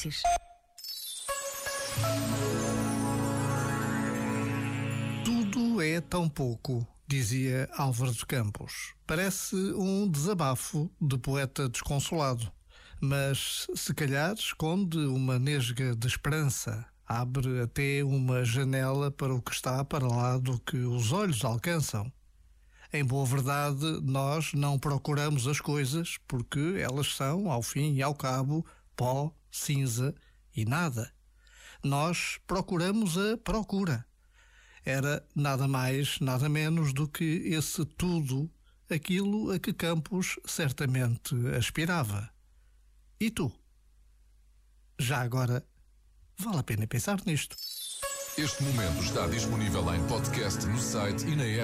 difíceis. Tudo é tão pouco, dizia Álvaro de Campos. Parece um desabafo de poeta desconsolado, mas se calhar esconde uma nesga de esperança, abre até uma janela para o que está para lá do que os olhos alcançam. Em boa verdade, nós não procuramos as coisas porque elas são, ao fim e ao cabo, pó, cinza e nada. Nós procuramos a procura era nada mais, nada menos do que esse tudo, aquilo a que Campos certamente aspirava. E tu? Já agora, vale a pena pensar nisto. Este momento está disponível em podcast no site e na app.